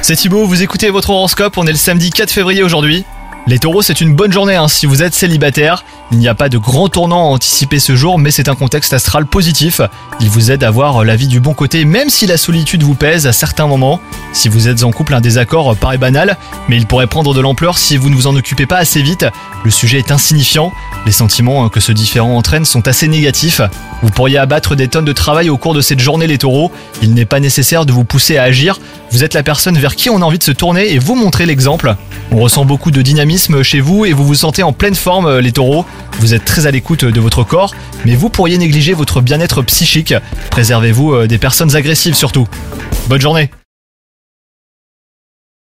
C'est Thibaut, vous écoutez votre horoscope, on est le samedi 4 février aujourd'hui. Les taureaux, c'est une bonne journée hein, si vous êtes célibataire. Il n'y a pas de grand tournant à anticiper ce jour, mais c'est un contexte astral positif. Il vous aide à voir la vie du bon côté, même si la solitude vous pèse à certains moments. Si vous êtes en couple, un désaccord paraît banal, mais il pourrait prendre de l'ampleur si vous ne vous en occupez pas assez vite. Le sujet est insignifiant. Les sentiments que ce différent entraîne sont assez négatifs. Vous pourriez abattre des tonnes de travail au cours de cette journée, les taureaux. Il n'est pas nécessaire de vous pousser à agir. Vous êtes la personne vers qui on a envie de se tourner et vous montrer l'exemple. On ressent beaucoup de dynamisme chez vous et vous vous sentez en pleine forme, les taureaux. Vous êtes très à l'écoute de votre corps, mais vous pourriez négliger votre bien-être psychique. Préservez-vous des personnes agressives surtout. Bonne journée